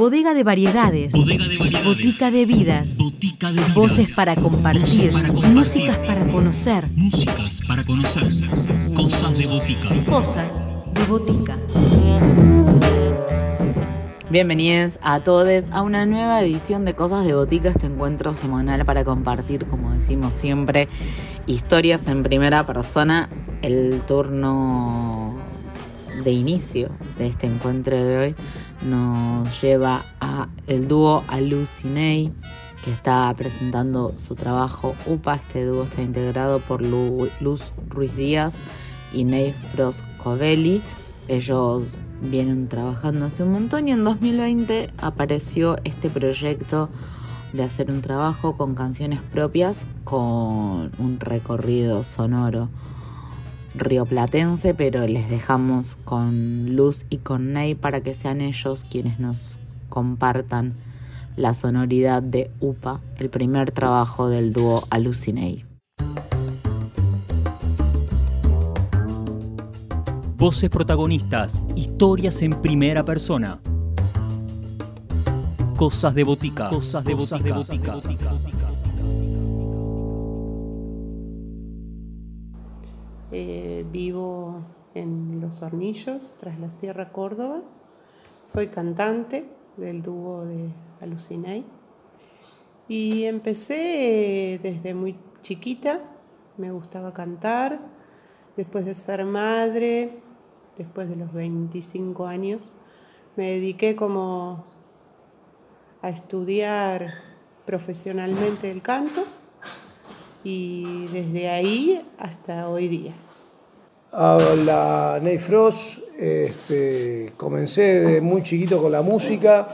Bodega de variedades. Bodega de variedades. Botica de vidas. Botica de vidas. Voces para compartir. Voces para compartir. Músicas para conocer. Músicas para conocer. Cosas de botica. Cosas de botica. Bienvenidos a todos a una nueva edición de Cosas de Botica, este encuentro semanal para compartir, como decimos siempre, historias en primera persona. El turno de inicio de este encuentro de hoy nos lleva a el dúo Alucinei, que está presentando su trabajo UPA. Este dúo está integrado por Lu- Luz Ruiz Díaz y Ney Froscovelli. Ellos vienen trabajando hace un montón y en 2020 apareció este proyecto de hacer un trabajo con canciones propias con un recorrido sonoro rioplatense, pero les dejamos con Luz y con Ney para que sean ellos quienes nos compartan la sonoridad de UPA, el primer trabajo del dúo Alucinei. Voces protagonistas. Historias en primera persona. Cosas de botica. Cosas de botica. Eh, vivo en Los Hornillos, tras la Sierra Córdoba. Soy cantante del dúo de Alucinei. Y empecé eh, desde muy chiquita, me gustaba cantar. Después de ser madre, después de los 25 años, me dediqué como a estudiar profesionalmente el canto y desde ahí hasta hoy día. Hola, Ney Frost. Este, comencé de muy chiquito con la música.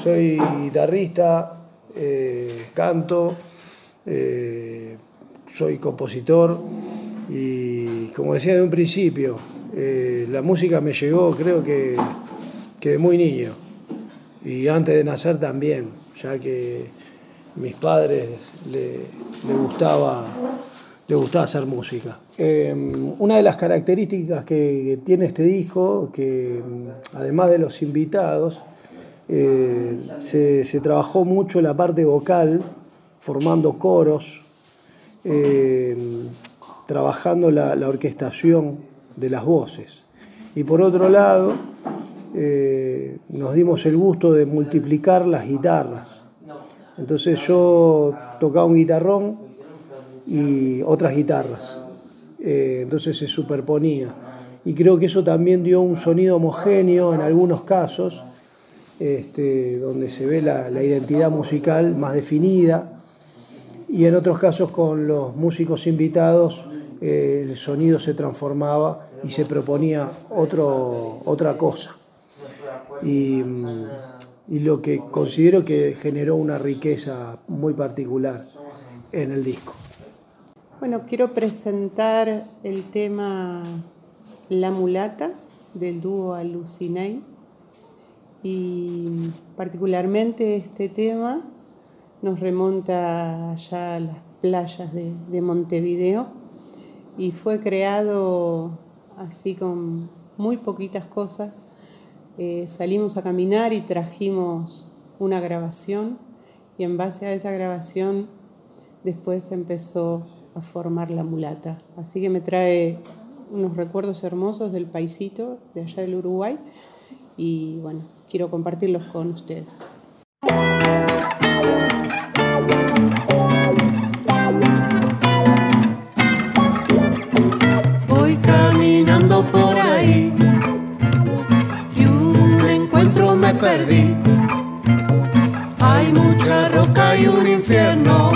Soy guitarrista, eh, canto, eh, soy compositor y como decía de un principio, eh, la música me llegó creo que, que de muy niño y antes de nacer también, ya que mis padres le, le gustaba le gustaba hacer música. Eh, una de las características que tiene este disco, que mm, además de los invitados, eh, se, trabajó mucho la parte vocal, formando coros, eh, trabajando la, la orquestación de las voces. Y por otro lado, eh, nos dimos el gusto de multiplicar las guitarras. Entonces yo tocaba un guitarrón y otras guitarras. Eh, entonces se superponía. Y creo que eso también dio un sonido homogéneo en algunos casos, este, donde se ve la, la identidad musical más definida. Y en otros casos con los músicos invitados eh, el sonido se transformaba y se proponía otro, otra cosa. Y, y lo que considero que generó una riqueza muy particular en el disco. Bueno, quiero presentar el tema La mulata del dúo Alucinei y particularmente este tema nos remonta allá a las playas de, de Montevideo y fue creado así con muy poquitas cosas. Eh, salimos a caminar y trajimos una grabación y en base a esa grabación después empezó a formar la mulata. Así que me trae unos recuerdos hermosos del paisito de allá del Uruguay y bueno, quiero compartirlos con ustedes. Voy caminando por ahí y un encuentro me perdí. Hay mucha roca y un infierno.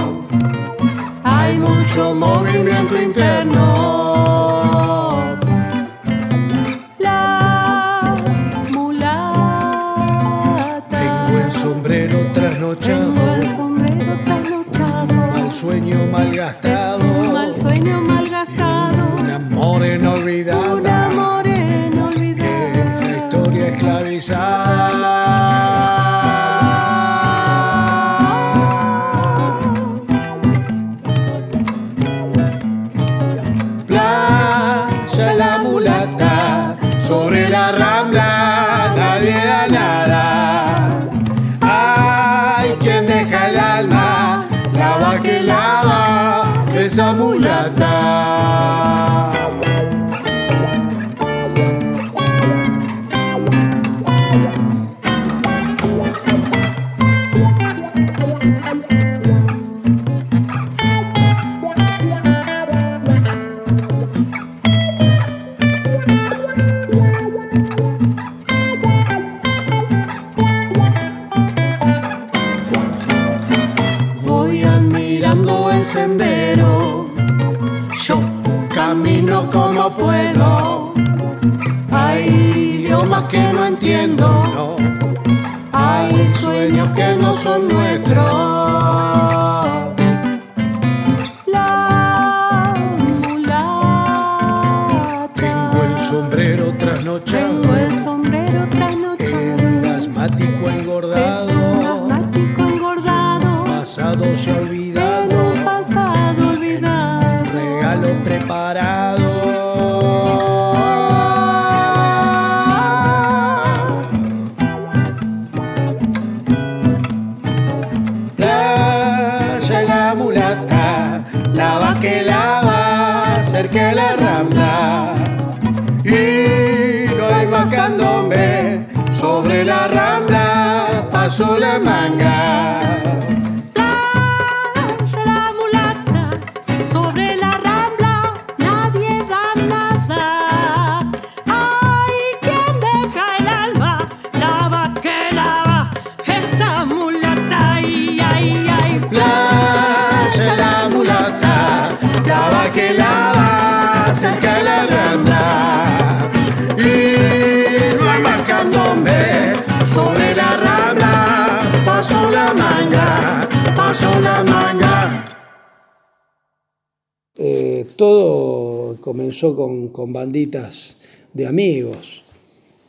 Mucho movimiento interno. La mulata. Tengo el sombrero Tengo trasnochado, el sombrero trasnochado. mal sueño malgastado, esa mulata. No son nuestros. La mulata. Tengo el sombrero trasnochado, Tengo el sombrero el trasnochado. asmático Es un engordado, asmático engordado. pasado se En rambla pasó la manga. Playa la mulata, sobre la rambla nadie da nada. Hay quien deja el alma, lava que lava esa mulata. Ay, ay, ay. Playa la mulata, lava que lava, cerca comenzó con, con banditas de amigos,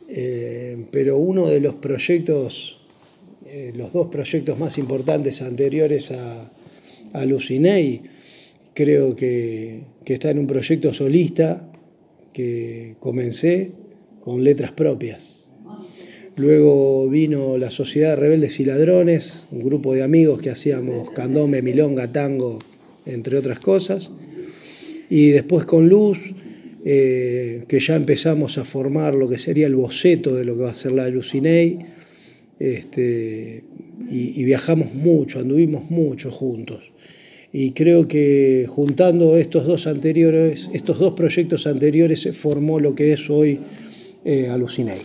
Eh, pero uno de los proyectos, eh, los dos proyectos más importantes anteriores a, a Lucinei, creo que, que está en un proyecto solista que comencé con letras propias. Luego vino la Sociedad de Rebeldes y Ladrones, un grupo de amigos que hacíamos candombe, milonga, tango, entre otras cosas. Y después con Luz, eh, que ya empezamos a formar lo que sería el boceto de lo que va a ser la Lucinei. Este, y, viajamos mucho, anduvimos mucho juntos. Y creo que juntando estos dos anteriores, estos dos proyectos anteriores, se formó lo que es hoy eh, Alucinei.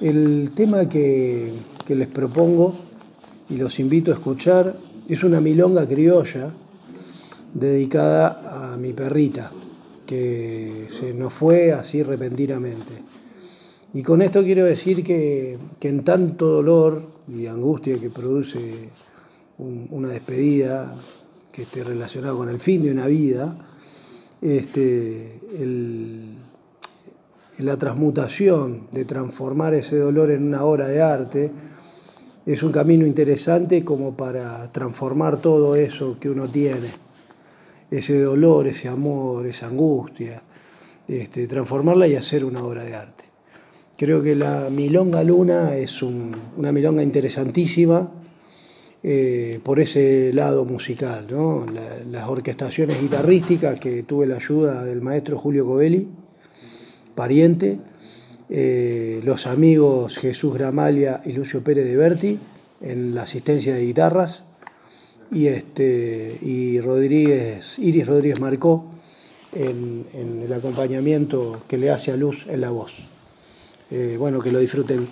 El tema que, que les propongo y los invito a escuchar es una milonga criolla dedicada a mi perrita, que se nos fue así repentinamente. Y con esto quiero decir que, que en tanto dolor y angustia que produce un- una despedida que esté relacionada con el fin de una vida, este, el- la transmutación de transformar ese dolor en una obra de arte es un camino interesante como para transformar todo eso que uno tiene, ese dolor, ese amor, esa angustia, este, transformarla y hacer una obra de arte. Creo que la Milonga Luna es un- una milonga interesantísima eh, por ese lado musical, las orquestaciones guitarrísticas que tuve la ayuda del maestro Julio Covelli, pariente, eh, los amigos Jesús Gramalia y Lucio Pérez de Berti en la asistencia de guitarras y, este, y Rodríguez, Iris Rodríguez Marcó en, el acompañamiento que le hace a Luz en la voz. Eh, bueno, que lo disfruten.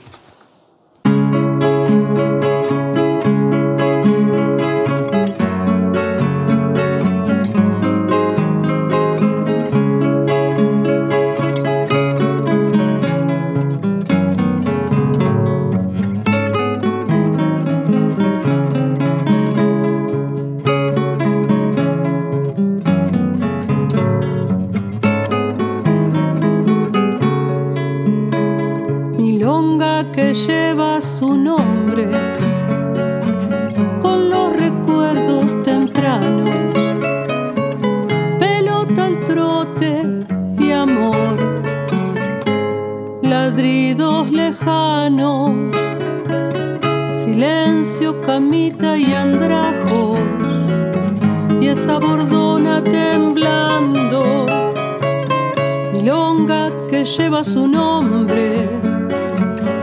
Lleva su nombre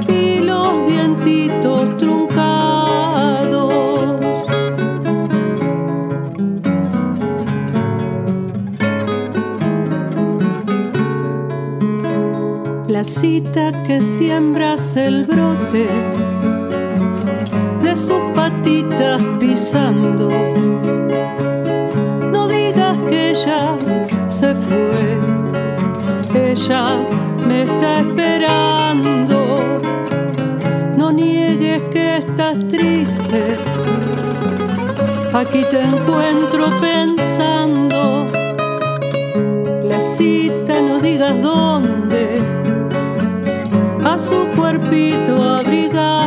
y los dientitos truncados. La cita que siembras el brote de sus patitas pisando. No digas que ella se fue, ella me está esperando. No niegues que estás triste, aquí te encuentro pensando. La cita, no digas dónde, a su cuerpito abrigaste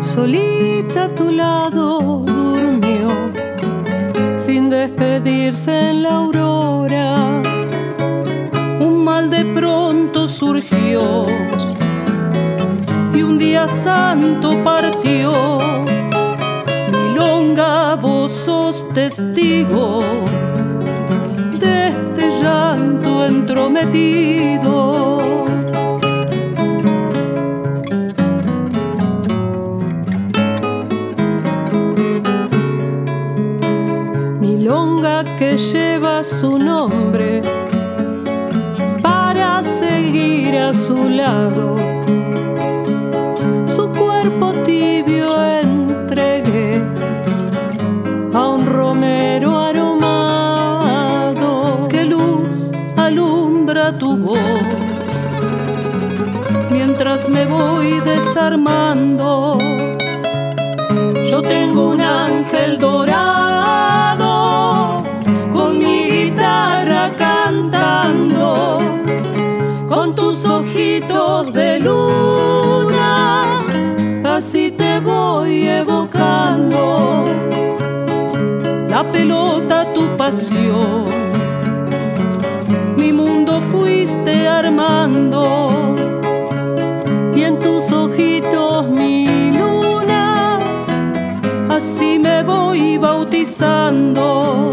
solita a tu lado durmió, sin despedirse en la aurora. Un mal de pronto surgió y un día santo partió. Milonga, vos sos testigo de este llanto entrometido. Su nombre para seguir a su lado. Su cuerpo tibio entregué a un romero aromado. Que luz alumbra tu voz mientras me voy desarmando. Yo tengo un ángel de luna, así te voy evocando. La pelota, tu pasión, mi mundo fuiste armando, y en tus ojitos mi luna así me voy bautizando.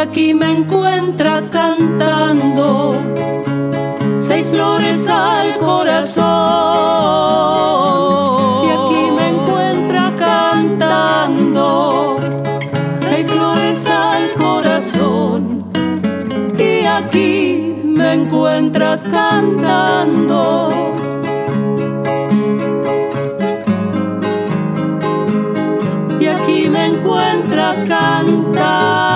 Aquí me encuentras cantando. Seis flores al corazón, y aquí me encuentras cantando. Seis flores al corazón, y aquí me encuentras cantando. Y aquí me encuentras cantando.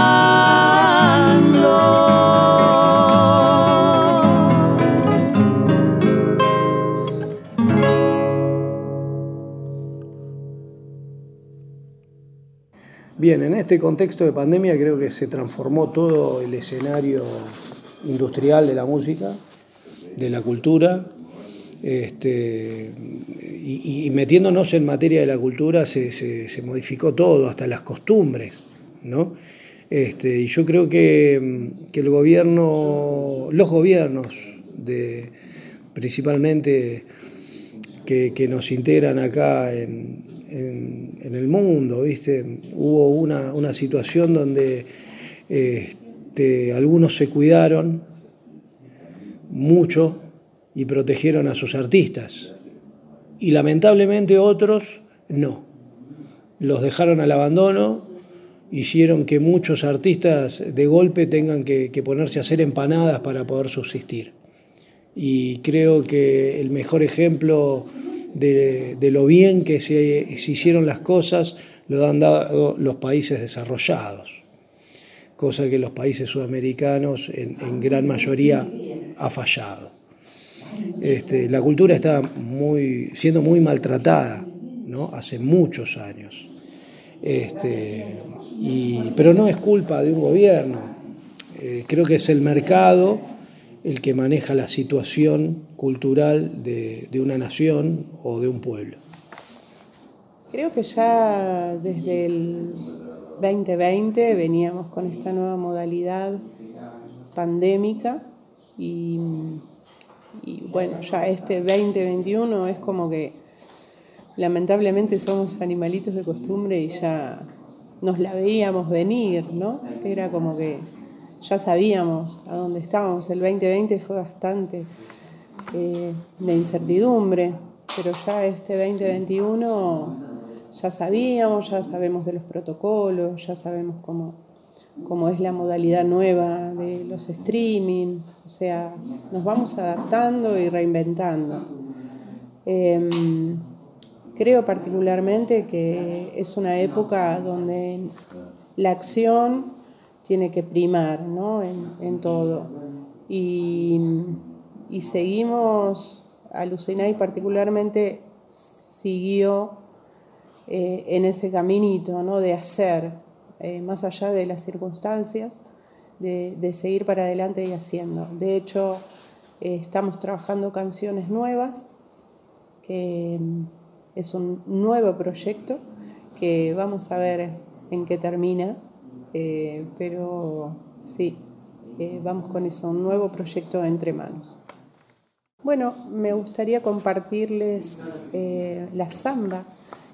Bien, en este contexto de pandemia creo que se transformó todo el escenario industrial de la música, de la cultura, este, y, metiéndonos en materia de la cultura se, se- se modificó todo, hasta las costumbres, ¿no? Este, y yo creo que, que el gobierno, los gobiernos, de, principalmente que, que nos integran acá en, en- el mundo, ¿viste? Hubo una, una situación donde este, algunos se cuidaron mucho y protegieron a sus artistas, y lamentablemente otros no. Los dejaron al abandono, hicieron que muchos artistas de golpe tengan que, que ponerse a hacer empanadas para poder subsistir. Y creo que el mejor ejemplo de, lo bien que se, hicieron las cosas lo han dado los países desarrollados, cosa que los países sudamericanos en, en gran mayoría ha fallado. Este, la cultura está muy, siendo muy maltratada ¿no? hace muchos años. Este, y, pero no es culpa de un gobierno, Eh, creo que es el mercado el que maneja la situación cultural de, una nación o de un pueblo. Creo que ya desde el 2020 veníamos con esta nueva modalidad pandémica y bueno, ya este 2021 es como que lamentablemente somos animalitos de costumbre y ya nos la veíamos venir, ¿no? Era como que ya sabíamos a dónde estábamos. El 2020 fue bastante eh, de incertidumbre, pero ya este 2021 ya sabíamos, ya sabemos de los protocolos, ya sabemos cómo, cómo es la modalidad nueva de los streaming, o sea, nos vamos adaptando y reinventando. Eh, creo particularmente que es una época donde la acción tiene que primar ¿no? en, en, todo. Y, y seguimos, Alucinay particularmente siguió eh, en ese caminito ¿no? de hacer, eh, más allá de las circunstancias, de, de, seguir para adelante y haciendo. De hecho, eh, estamos trabajando canciones nuevas, que es un nuevo proyecto que vamos a ver en qué termina, pero sí, vamos con eso, un nuevo proyecto entre manos. Bueno, me gustaría compartirles eh, la samba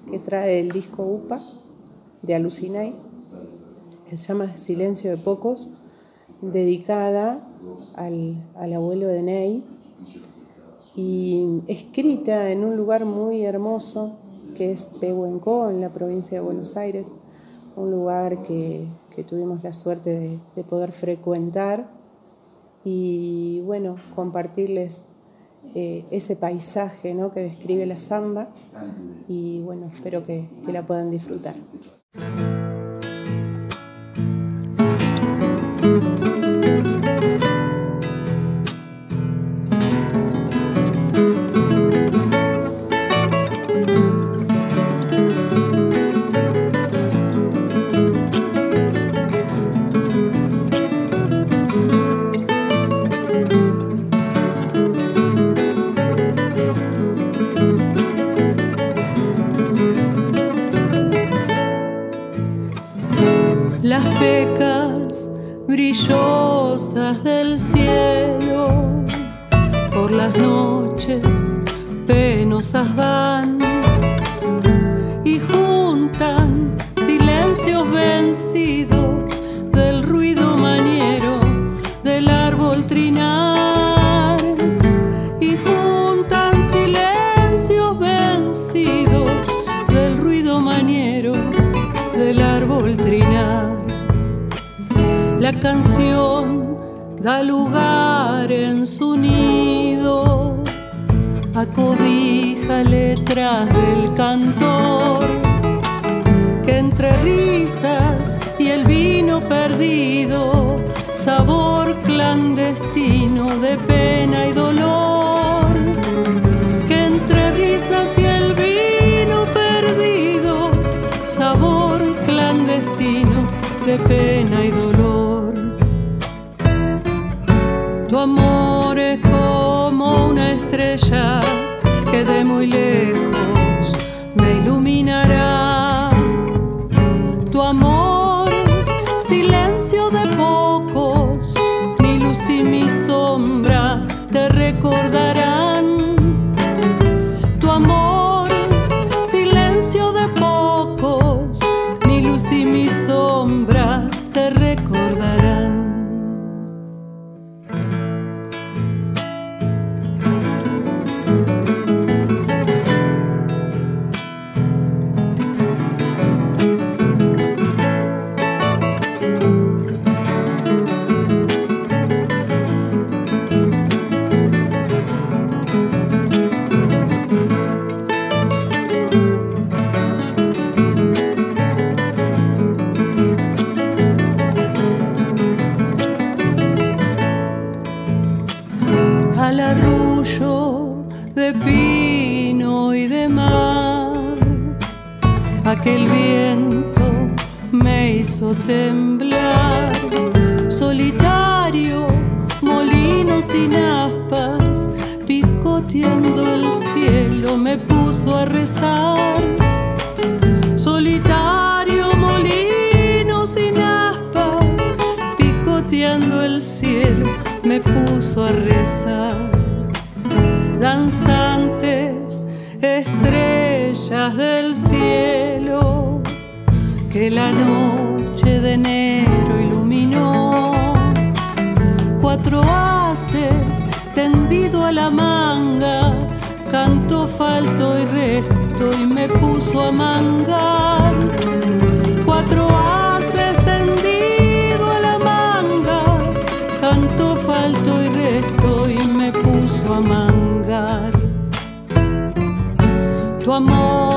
que trae el disco UPA de Alucinay, que se llama Silencio de Pocos, dedicada al, al abuelo de Ney. Y escrita en un lugar muy hermoso que es Pehuenco, en la provincia de Buenos Aires, un lugar que, que tuvimos la suerte de, de, poder frecuentar. Y bueno, compartirles eh, ese paisaje ¿no? que describe la samba y bueno, espero que, que la puedan disfrutar. Una la noche de enero iluminó. Cuatro haces tendido a la manga, canto, falto y resto y me puso a mangar. Cuatro haces tendido a la manga, canto, falto y resto y me puso a mangar. Tu amor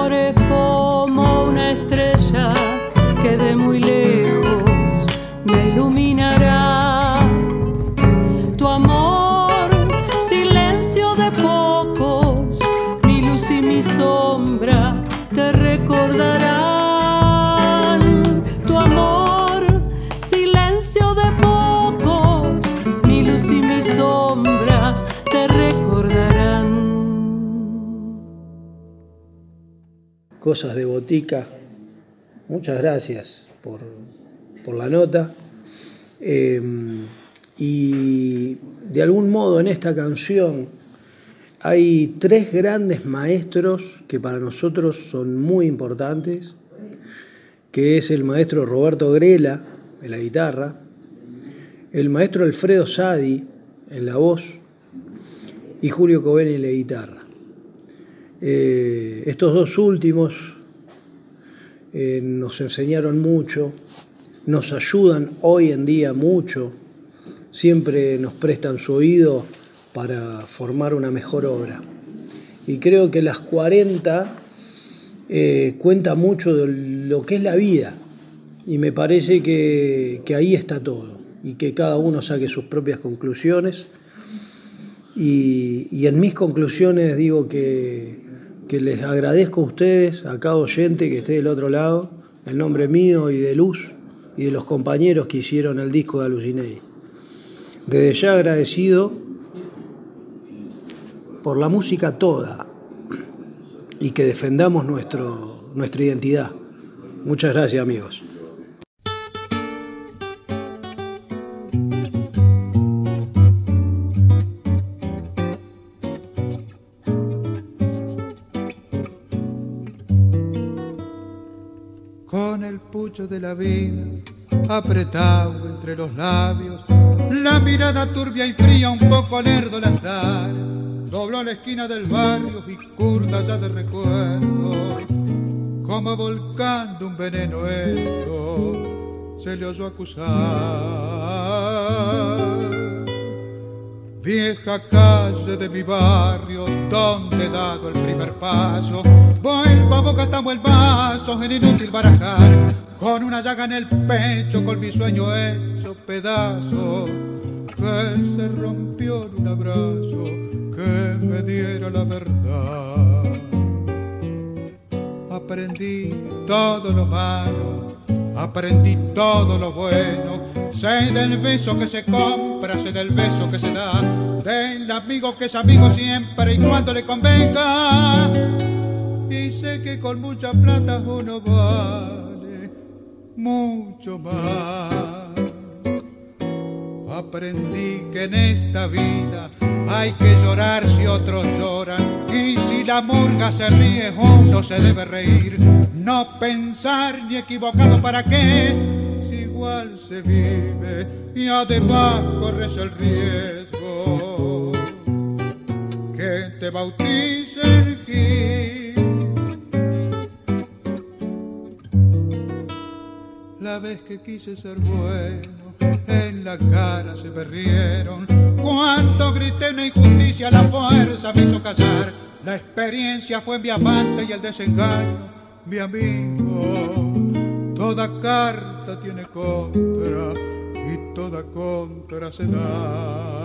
Cosas de botica. Muchas gracias por, por la nota. Eh, y de algún modo en esta canción hay tres grandes maestros que para nosotros son muy importantes, que es el maestro Roberto Grela en la guitarra, el maestro Alfredo Sadi en la voz y Julio Covelli en la guitarra. Eh, estos dos últimos eh, nos enseñaron mucho, nos ayudan hoy en día mucho, siempre nos prestan su oído para formar una mejor obra. Y creo que las 40 eh, cuenta mucho de lo que es la vida y me parece que, ahí está todo y que cada uno saque sus propias conclusiones. Y en mis conclusiones digo que, que les agradezco a ustedes, a cada oyente que esté del otro lado, en nombre mío y de Luz y de los compañeros que hicieron el disco de Alucinei. Desde ya agradecido por la música toda y que defendamos nuestro, nuestra identidad. Muchas gracias amigos. La vida apretado entre los labios, la mirada turbia y fría, un poco lerdo al andar, dobló la esquina del barrio y curda ya de recuerdo, como volcando un veneno esto, se le oyó acusar. Vieja calle de mi barrio, donde he dado el primer paso, vuelvo a boca el vaso, en inútil barajar, con una llaga en el pecho, con mi sueño hecho pedazo, que se rompió en un abrazo que me diera la verdad. Aprendí todo lo malo, aprendí todo lo bueno, sé del beso que se compra, sé del beso que se da, del amigo que es amigo siempre y cuando le convenga. Y sé que con mucha plata uno vale mucho más. Aprendí que en esta vida hay que llorar si otros lloran y la murga se ríe uno se debe reír. No pensar ni equivocado para qué, si igual se vive y además corres el riesgo que te bauticen Gil. La vez que quise ser bueno, en la cara se me rieron. Cuando grité una injusticia, la fuerza me hizo callar. La experiencia fue mi amante y el desengaño, mi amigo. Toda carta tiene contra y toda contra se da.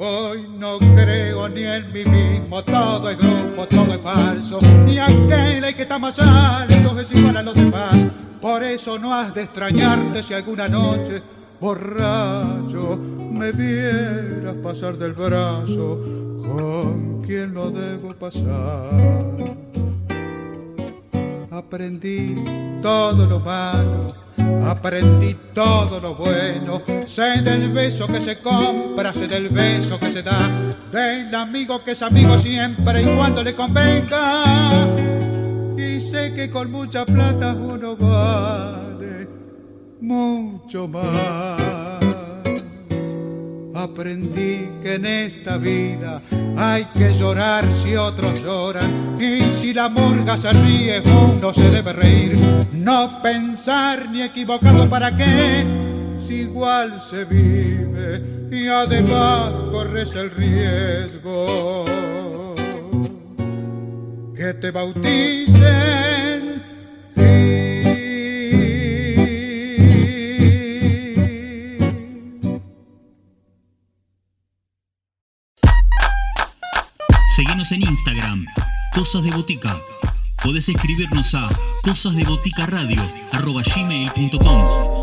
Hoy no creo ni en mí mismo, todo es grupo, todo es falso. Y aquel que está más alto es igual a los demás. Por eso no has de extrañarte si alguna noche borracho, me vieras pasar del brazo con quien no debo pasar. Aprendí todo lo malo, aprendí todo lo bueno. Sé del beso que se compra, sé del beso que se da, del amigo que es amigo siempre y cuando le convenga. Y sé que con mucha plata uno vale mucho más. Aprendí que en esta vida hay que llorar si otros lloran y si la murga se ríe uno se debe reír. No pensar ni equivocado para qué si igual se vive y además corres el riesgo que te bauticen. Seguinos en Instagram, Cosas de Botica. Podés escribirnos a cosasdeboticaradio.gmail.com